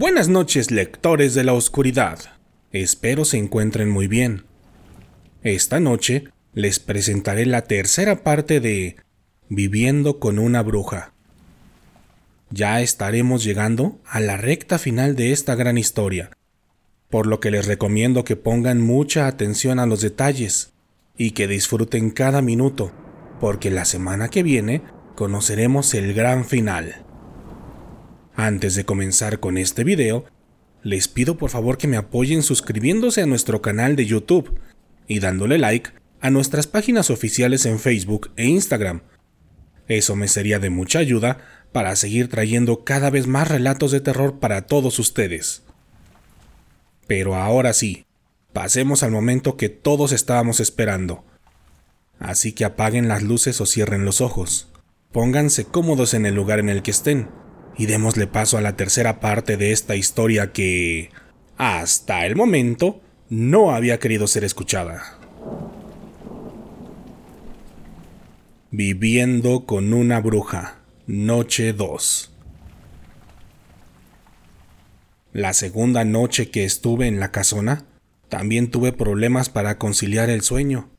Buenas noches, lectores de la oscuridad. Espero se encuentren muy bien. Esta noche les presentaré la tercera parte de Viviendo con una bruja. Ya estaremos llegando a la recta final de esta gran historia, por lo que les recomiendo que pongan mucha atención a los detalles y que disfruten cada minuto, porque la semana que viene conoceremos el gran final. Antes de comenzar con este video, les pido por favor que me apoyen suscribiéndose a nuestro canal de YouTube y dándole like a nuestras páginas oficiales en Facebook e Instagram. Eso me sería de mucha ayuda para seguir trayendo cada vez más relatos de terror para todos ustedes. Pero ahora sí, pasemos al momento que todos estábamos esperando. Así que apaguen las luces o cierren los ojos. Pónganse cómodos en el lugar en el que estén y démosle paso a la tercera parte de esta historia que, hasta el momento, no había querido ser escuchada. Viviendo con una bruja, noche 2. La segunda noche que estuve en la casona, también tuve problemas para conciliar el sueño,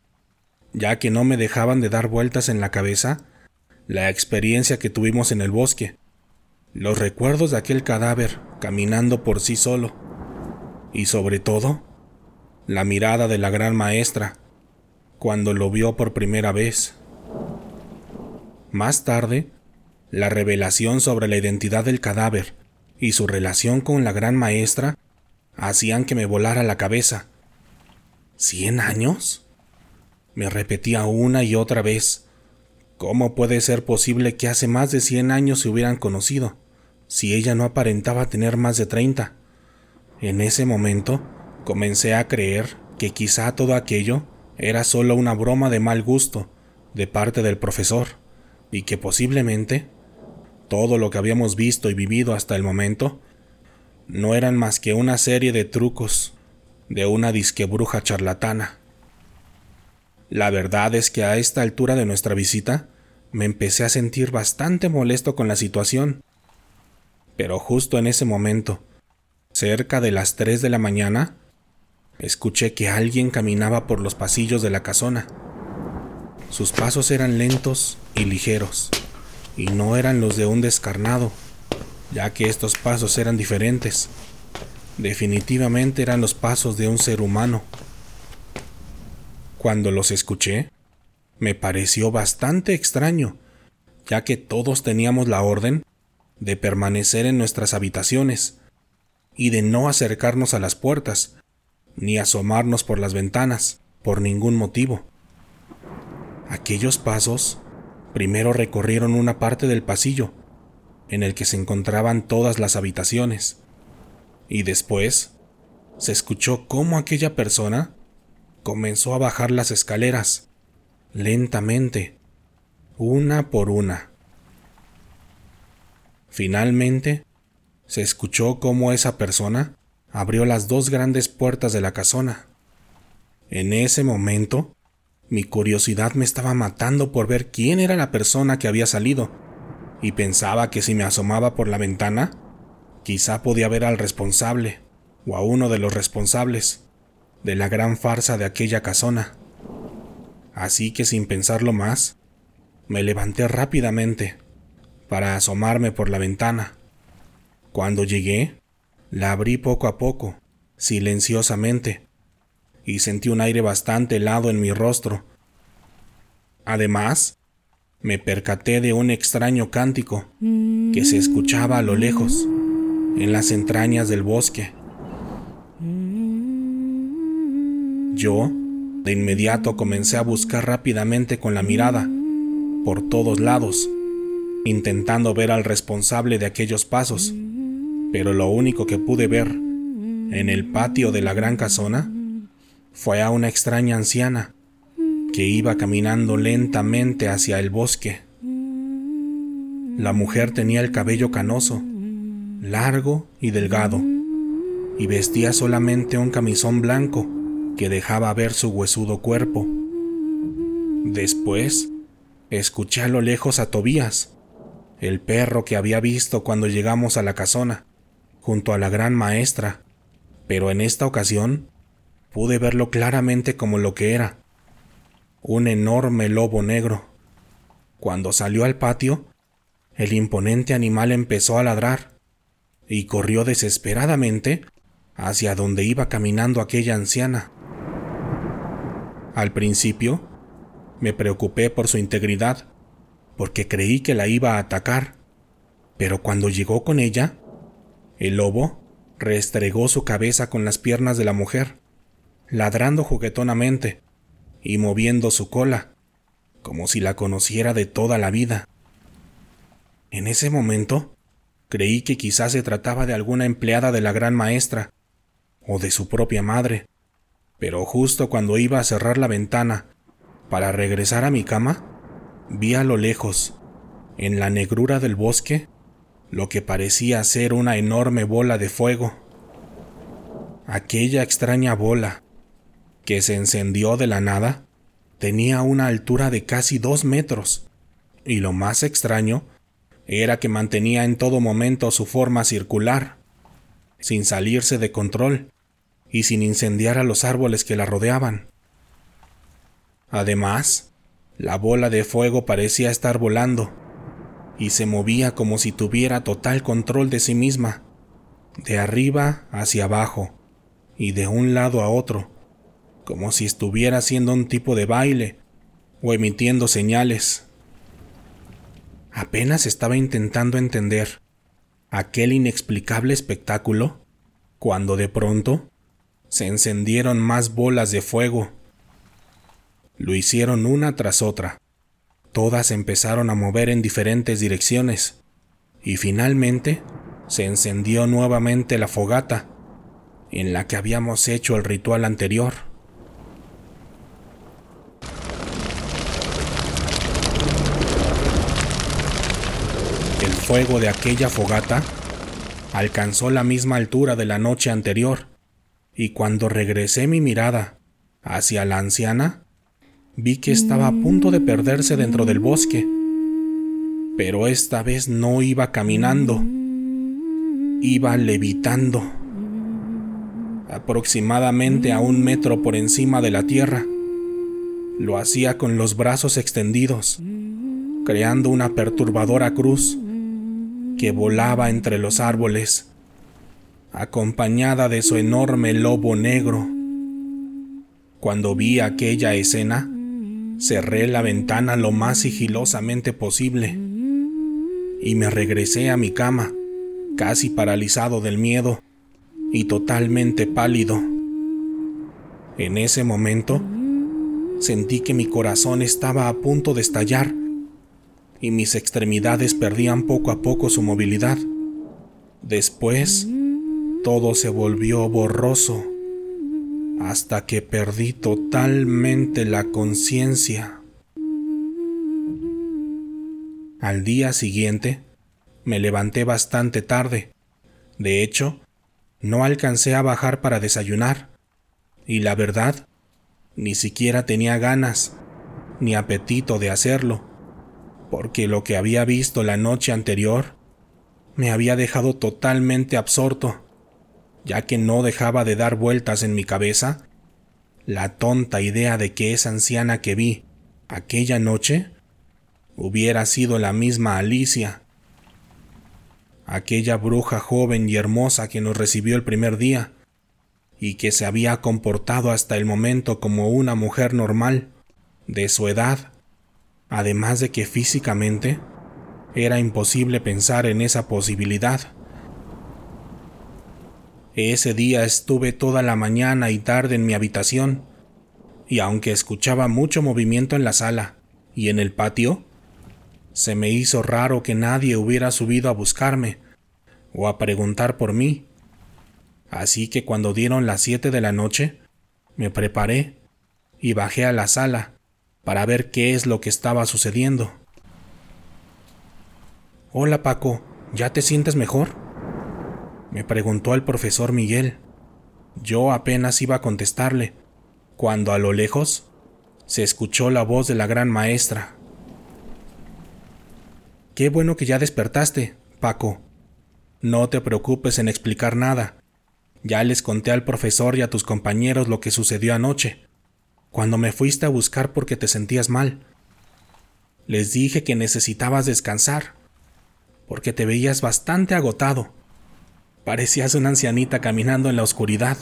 ya que no me dejaban de dar vueltas en la cabeza la experiencia que tuvimos en el bosque, los recuerdos de aquel cadáver caminando por sí solo, y sobre todo, la mirada de la gran maestra cuando lo vio por primera vez. Más tarde, la revelación sobre la identidad del cadáver y su relación con la gran maestra hacían que me volara la cabeza. ¿Cien años? Me repetía una y otra vez, ¿Cómo puede ser posible que hace más de 100 años se hubieran conocido, si ella no aparentaba tener más de 30? En ese momento, comencé a creer que quizá todo aquello era solo una broma de mal gusto de parte del profesor, y que posiblemente todo lo que habíamos visto y vivido hasta el momento no eran más que una serie de trucos de una disque bruja charlatana. La verdad es que a esta altura de nuestra visita me empecé a sentir bastante molesto con la situación. Pero justo en ese momento, cerca de las 3 de la mañana, escuché que alguien caminaba por los pasillos de la casona. Sus pasos eran lentos y ligeros, y no eran los de un descarnado, ya que estos pasos eran diferentes. Definitivamente eran los pasos de un ser humano. Cuando los escuché, me pareció bastante extraño, ya que todos teníamos la orden de permanecer en nuestras habitaciones y de no acercarnos a las puertas, ni asomarnos por las ventanas, por ningún motivo. Aquellos pasos primero recorrieron una parte del pasillo, en el que se encontraban todas las habitaciones, y después se escuchó cómo aquella persona comenzó a bajar las escaleras, lentamente, una por una. Finalmente, se escuchó cómo esa persona abrió las dos grandes puertas de la casona. En ese momento, mi curiosidad me estaba matando por ver quién era la persona que había salido, y pensaba que si me asomaba por la ventana, quizá podía ver al responsable, o a uno de los responsables de la gran farsa de aquella casona. Así que sin pensarlo más, me levanté rápidamente para asomarme por la ventana. Cuando llegué, la abrí poco a poco, silenciosamente, y sentí un aire bastante helado en mi rostro. Además, me percaté de un extraño cántico que se escuchaba a lo lejos, en las entrañas del bosque. Yo, de inmediato, comencé a buscar rápidamente con la mirada, por todos lados, intentando ver al responsable de aquellos pasos, pero lo único que pude ver en el patio de la gran casona fue a una extraña anciana que iba caminando lentamente hacia el bosque. La mujer tenía el cabello canoso, largo y delgado, y vestía solamente un camisón blanco que dejaba ver su huesudo cuerpo. Después, escuché a lo lejos a Tobías, el perro que había visto cuando llegamos a la casona, junto a la gran maestra, pero en esta ocasión pude verlo claramente como lo que era, un enorme lobo negro. Cuando salió al patio, el imponente animal empezó a ladrar y corrió desesperadamente hacia donde iba caminando aquella anciana. Al principio, me preocupé por su integridad, porque creí que la iba a atacar, pero cuando llegó con ella, el lobo restregó su cabeza con las piernas de la mujer, ladrando juguetonamente y moviendo su cola, como si la conociera de toda la vida. En ese momento, creí que quizás se trataba de alguna empleada de la gran maestra, o de su propia madre, pero justo cuando iba a cerrar la ventana para regresar a mi cama, vi a lo lejos, en la negrura del bosque, lo que parecía ser una enorme bola de fuego. Aquella extraña bola, que se encendió de la nada, tenía una altura de casi dos metros, y lo más extraño era que mantenía en todo momento su forma circular, sin salirse de control y sin incendiar a los árboles que la rodeaban. Además, la bola de fuego parecía estar volando y se movía como si tuviera total control de sí misma, de arriba hacia abajo y de un lado a otro, como si estuviera haciendo un tipo de baile o emitiendo señales. Apenas estaba intentando entender aquel inexplicable espectáculo cuando de pronto se encendieron más bolas de fuego lo hicieron una tras otra. Todas empezaron a mover en diferentes direcciones y finalmente se encendió nuevamente la fogata en la que habíamos hecho el ritual anterior. El fuego de aquella fogata alcanzó la misma altura de la noche anterior, y cuando regresé mi mirada hacia la anciana, vi que estaba a punto de perderse dentro del bosque. Pero esta vez no iba caminando, iba levitando, aproximadamente a un metro por encima de la tierra. Lo hacía con los brazos extendidos, creando una perturbadora cruz que volaba entre los árboles, acompañada de su enorme lobo negro. Cuando vi aquella escena, Cerré la ventana lo más sigilosamente posible y me regresé a mi cama, casi paralizado del miedo y totalmente pálido. En ese momento, sentí que mi corazón estaba a punto de estallar y mis extremidades perdían poco a poco su movilidad. Después, todo se volvió borroso hasta que perdí totalmente la conciencia. Al día siguiente, me levanté bastante tarde. De hecho, no alcancé a bajar para desayunar. Y la verdad, ni siquiera tenía ganas ni apetito de hacerlo, porque lo que había visto la noche anterior me había dejado totalmente absorto ya que no dejaba de dar vueltas en mi cabeza la tonta idea de que esa anciana que vi aquella noche hubiera sido la misma Alicia, aquella bruja joven y hermosa que nos recibió el primer día y que se había comportado hasta el momento como una mujer normal, de su edad, además de que físicamente era imposible pensar en esa posibilidad. Ese día estuve toda la mañana y tarde en mi habitación, y aunque escuchaba mucho movimiento en la sala y en el patio, se me hizo raro que nadie hubiera subido a buscarme o a preguntar por mí. Así que cuando dieron las siete de la noche, me preparé y bajé a la sala para ver qué es lo que estaba sucediendo. Hola Paco, ¿ya te sientes mejor? Me preguntó el profesor Miguel. Yo apenas iba a contestarle, cuando a lo lejos se escuchó la voz de la gran maestra. Qué bueno que ya despertaste, Paco. No te preocupes en explicar nada. Ya les conté al profesor y a tus compañeros lo que sucedió anoche, cuando me fuiste a buscar porque te sentías mal. Les dije que necesitabas descansar, porque te veías bastante agotado. Parecías una ancianita caminando en la oscuridad.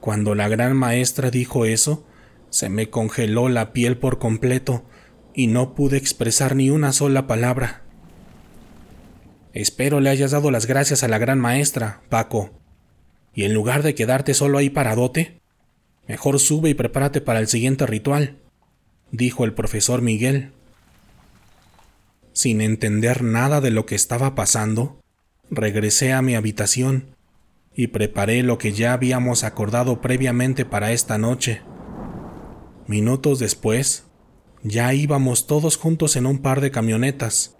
Cuando la gran maestra dijo eso, se me congeló la piel por completo y no pude expresar ni una sola palabra. Espero le hayas dado las gracias a la gran maestra, Paco. Y en lugar de quedarte solo ahí paradote, mejor sube y prepárate para el siguiente ritual, dijo el profesor Miguel. Sin entender nada de lo que estaba pasando, regresé a mi habitación y preparé lo que ya habíamos acordado previamente para esta noche. Minutos después, ya íbamos todos juntos en un par de camionetas,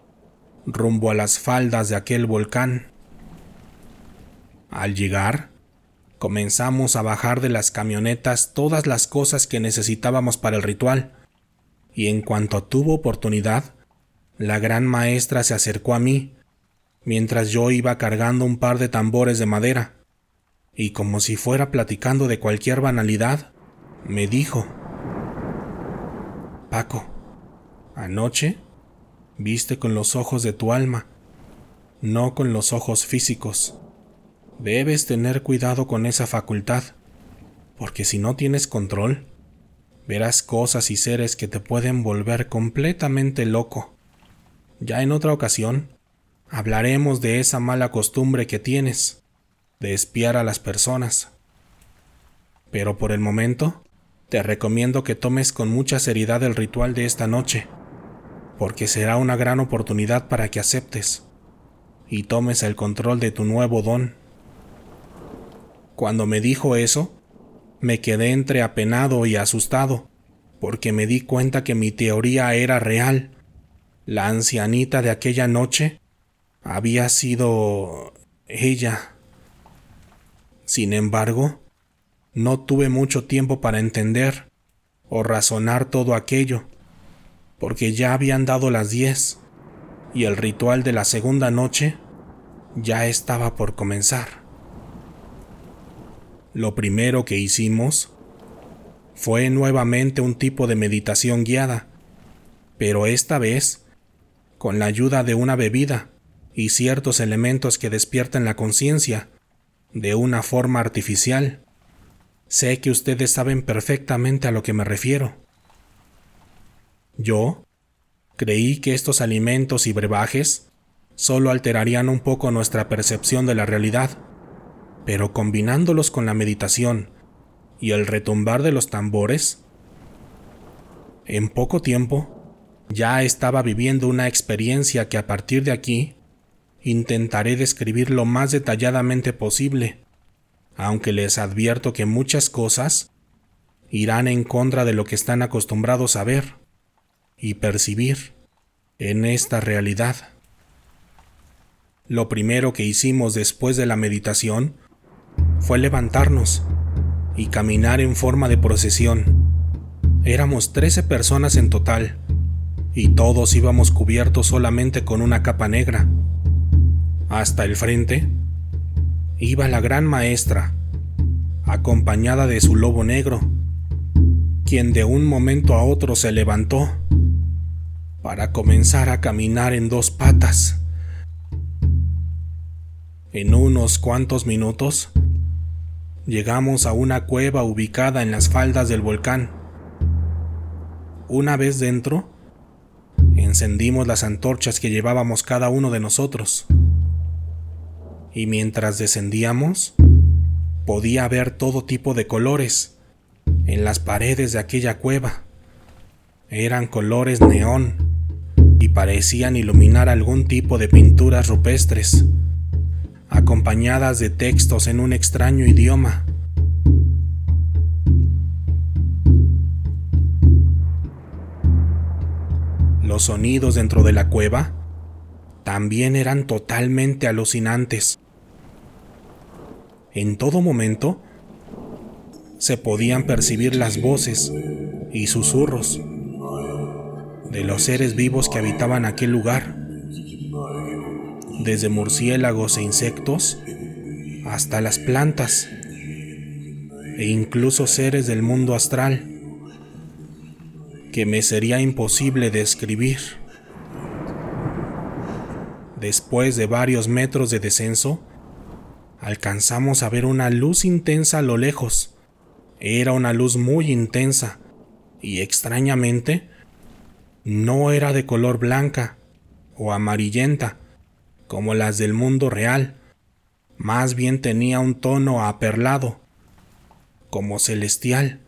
rumbo a las faldas de aquel volcán. Al llegar, comenzamos a bajar de las camionetas todas las cosas que necesitábamos para el ritual, y en cuanto tuvo oportunidad, la gran maestra se acercó a mí, mientras yo iba cargando un par de tambores de madera, y como si fuera platicando de cualquier banalidad, me dijo, Paco, anoche viste con los ojos de tu alma, no con los ojos físicos. Debes tener cuidado con esa facultad, porque si no tienes control, verás cosas y seres que te pueden volver completamente loco. Ya en otra ocasión, hablaremos de esa mala costumbre que tienes, de espiar a las personas. Pero por el momento, te recomiendo que tomes con mucha seriedad el ritual de esta noche, porque será una gran oportunidad para que aceptes y tomes el control de tu nuevo don. Cuando me dijo eso, me quedé entre apenado y asustado, porque me di cuenta que mi teoría era real. La ancianita de aquella noche había sido ella. Sin embargo, no tuve mucho tiempo para entender o razonar todo aquello, porque ya habían dado las diez y el ritual de la segunda noche ya estaba por comenzar. Lo primero que hicimos fue nuevamente un tipo de meditación guiada, pero esta vez con la ayuda de una bebida y ciertos elementos que despiertan la conciencia de una forma artificial. Sé que ustedes saben perfectamente a lo que me refiero. Yo creí que estos alimentos y brebajes solo alterarían un poco nuestra percepción de la realidad, pero combinándolos con la meditación y el retumbar de los tambores, en poco tiempo ya estaba viviendo una experiencia que a partir de aquí intentaré describir lo más detalladamente posible, aunque les advierto que muchas cosas irán en contra de lo que están acostumbrados a ver y percibir en esta realidad. Lo primero que hicimos después de la meditación fue levantarnos y caminar en forma de procesión. Éramos 13 personas en total, y todos íbamos cubiertos solamente con una capa negra. Hasta el frente iba la gran maestra, acompañada de su lobo negro, quien de un momento a otro se levantó para comenzar a caminar en dos patas. En unos cuantos minutos, llegamos a una cueva ubicada en las faldas del volcán. Una vez dentro, Encendimos las antorchas que llevábamos cada uno de nosotros. Y mientras descendíamos, podía ver todo tipo de colores en las paredes de aquella cueva. Eran colores neón y parecían iluminar algún tipo de pinturas rupestres, acompañadas de textos en un extraño idioma. Los sonidos dentro de la cueva también eran totalmente alucinantes. En todo momento se podían percibir las voces y susurros de los seres vivos que habitaban aquel lugar. desde murciélagos e insectos hasta las plantas e incluso seres del mundo astral que me sería imposible describir. Después de varios metros de descenso, alcanzamos a ver una luz intensa a lo lejos. Era una luz muy intensa y extrañamente no era de color blanca o amarillenta como las del mundo real. Más bien tenía un tono aperlado, como celestial.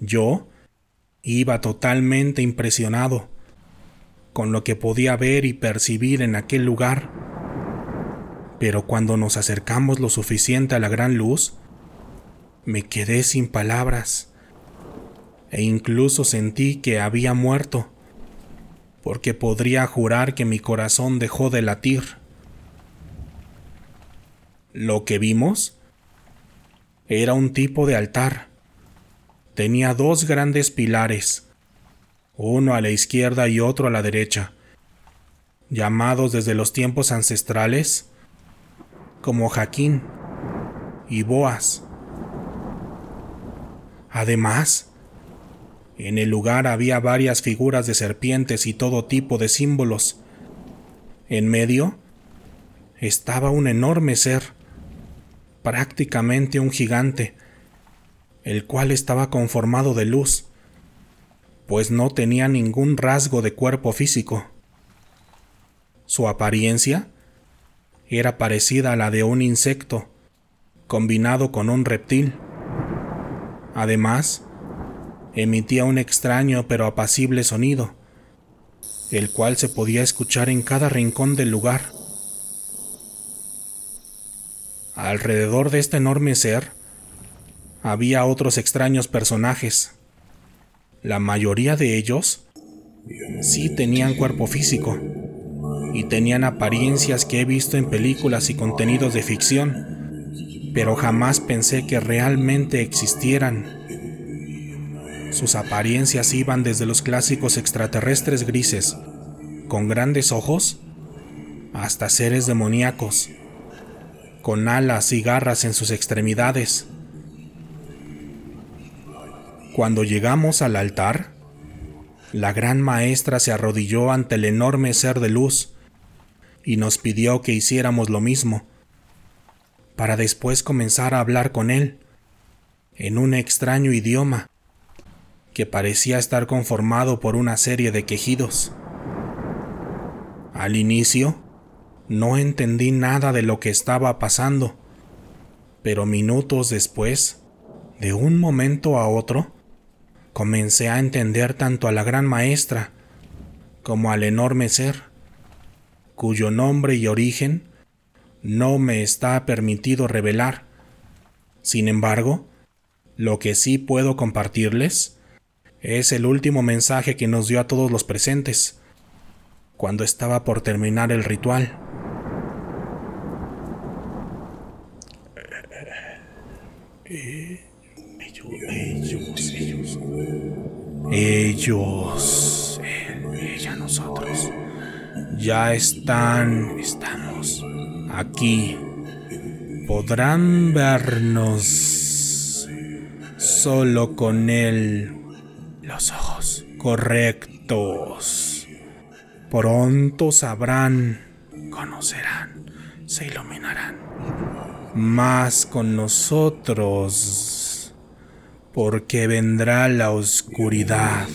Yo iba totalmente impresionado con lo que podía ver y percibir en aquel lugar. Pero cuando nos acercamos lo suficiente a la gran luz, me quedé sin palabras e incluso sentí que había muerto, porque podría jurar que mi corazón dejó de latir. Lo que vimos era un tipo de altar. Tenía dos grandes pilares, uno a la izquierda y otro a la derecha, llamados desde los tiempos ancestrales como Jaquín y Boas. Además, en el lugar había varias figuras de serpientes y todo tipo de símbolos. En medio estaba un enorme ser prácticamente un gigante, el cual estaba conformado de luz, pues no tenía ningún rasgo de cuerpo físico. Su apariencia era parecida a la de un insecto, combinado con un reptil. Además, emitía un extraño pero apacible sonido, el cual se podía escuchar en cada rincón del lugar. Alrededor de este enorme ser había otros extraños personajes. La mayoría de ellos sí tenían cuerpo físico y tenían apariencias que he visto en películas y contenidos de ficción, pero jamás pensé que realmente existieran. Sus apariencias iban desde los clásicos extraterrestres grises, con grandes ojos, hasta seres demoníacos con alas y garras en sus extremidades. Cuando llegamos al altar, la gran maestra se arrodilló ante el enorme ser de luz y nos pidió que hiciéramos lo mismo, para después comenzar a hablar con él en un extraño idioma que parecía estar conformado por una serie de quejidos. Al inicio, no entendí nada de lo que estaba pasando, pero minutos después, de un momento a otro, comencé a entender tanto a la gran maestra como al enorme ser, cuyo nombre y origen no me está permitido revelar. Sin embargo, lo que sí puedo compartirles es el último mensaje que nos dio a todos los presentes, cuando estaba por terminar el ritual. Ellos, ella, nosotros, ya están, estamos aquí. Podrán vernos solo con él los ojos correctos. Pronto sabrán, conocerán, se iluminarán más con nosotros, porque vendrá la oscuridad,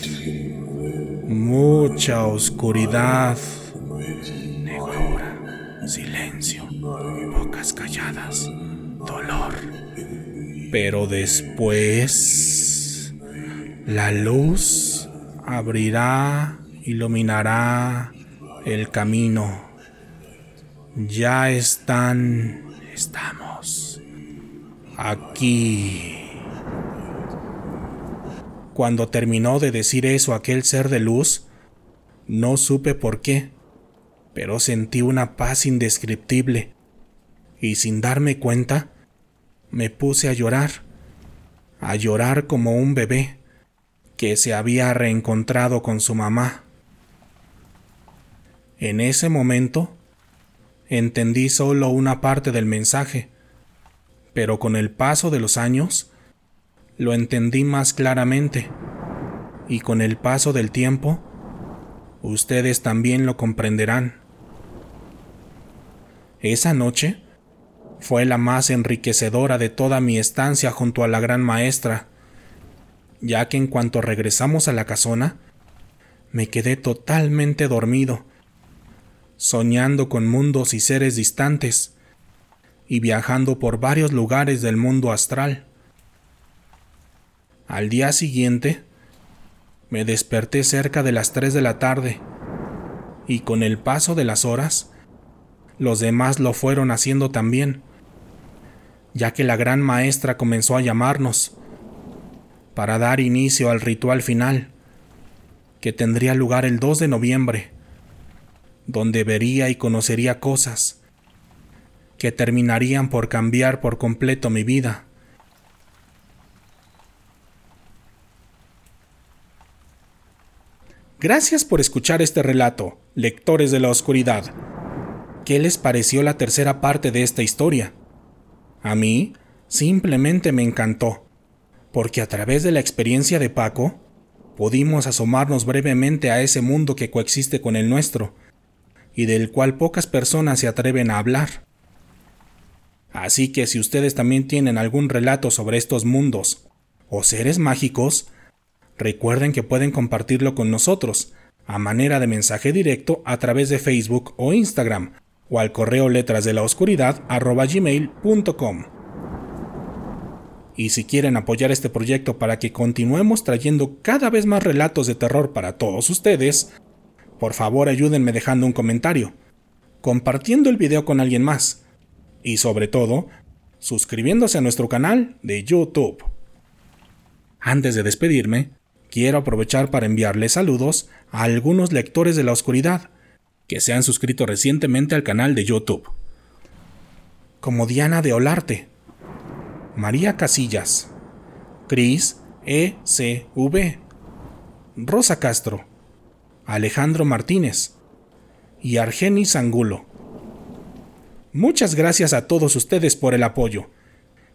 mucha oscuridad, negrura, silencio, bocas calladas, dolor. Pero después, la luz abrirá, iluminará el camino. Ya están, estamos Aquí. Cuando terminó de decir eso aquel ser de luz, no supe por qué, pero sentí una paz indescriptible, y sin darme cuenta, me puse a llorar, a llorar como un bebé que se había reencontrado con su mamá. En ese momento, entendí solo una parte del mensaje, pero con el paso de los años, lo entendí más claramente, y con el paso del tiempo, ustedes también lo comprenderán. Esa noche fue la más enriquecedora de toda mi estancia junto a la gran maestra, ya que en cuanto regresamos a la casona, me quedé totalmente dormido, soñando con mundos y seres distantes, y viajando por varios lugares del mundo astral. Al día siguiente, me desperté cerca de las 3 de la tarde, y con el paso de las horas, los demás lo fueron haciendo también, ya que la gran maestra comenzó a llamarnos para dar inicio al ritual final, que tendría lugar el 2 de noviembre, donde vería y conocería cosas que terminarían por cambiar por completo mi vida. Gracias por escuchar este relato, lectores de la oscuridad. ¿Qué les pareció la tercera parte de esta historia? A mí simplemente me encantó, porque a través de la experiencia de Paco, pudimos asomarnos brevemente a ese mundo que coexiste con el nuestro, y del cual pocas personas se atreven a hablar. Así que si ustedes también tienen algún relato sobre estos mundos o seres mágicos, recuerden que pueden compartirlo con nosotros a manera de mensaje directo a través de Facebook o Instagram o al correo letras de la oscuridad. Y si quieren apoyar este proyecto para que continuemos trayendo cada vez más relatos de terror para todos ustedes, por favor ayúdenme dejando un comentario, compartiendo el video con alguien más y sobre todo, suscribiéndose a nuestro canal de YouTube. Antes de despedirme, quiero aprovechar para enviarles saludos a algunos lectores de la oscuridad que se han suscrito recientemente al canal de YouTube. Como Diana de Olarte, María Casillas, Cris ECV, Rosa Castro, Alejandro Martínez y Argenis Angulo. Muchas gracias a todos ustedes por el apoyo.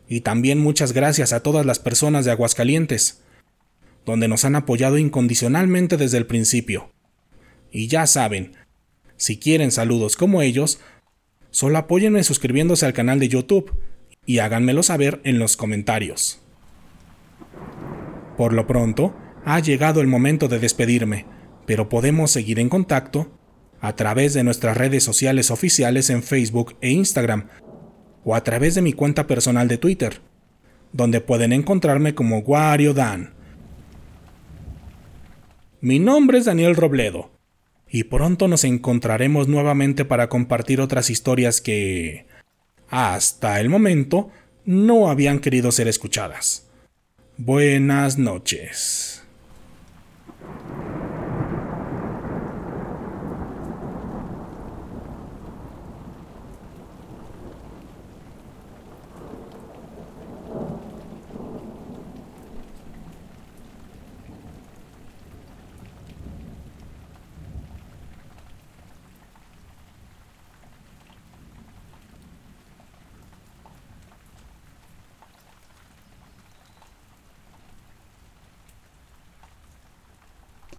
Y también muchas gracias a todas las personas de Aguascalientes, donde nos han apoyado incondicionalmente desde el principio. Y ya saben, si quieren saludos como ellos, solo apóyenme suscribiéndose al canal de YouTube y háganmelo saber en los comentarios. Por lo pronto, ha llegado el momento de despedirme, pero podemos seguir en contacto a través de nuestras redes sociales oficiales en Facebook e Instagram, o a través de mi cuenta personal de Twitter, donde pueden encontrarme como Wario Dan. Mi nombre es Daniel Robledo, y pronto nos encontraremos nuevamente para compartir otras historias que, hasta el momento, no habían querido ser escuchadas. Buenas noches.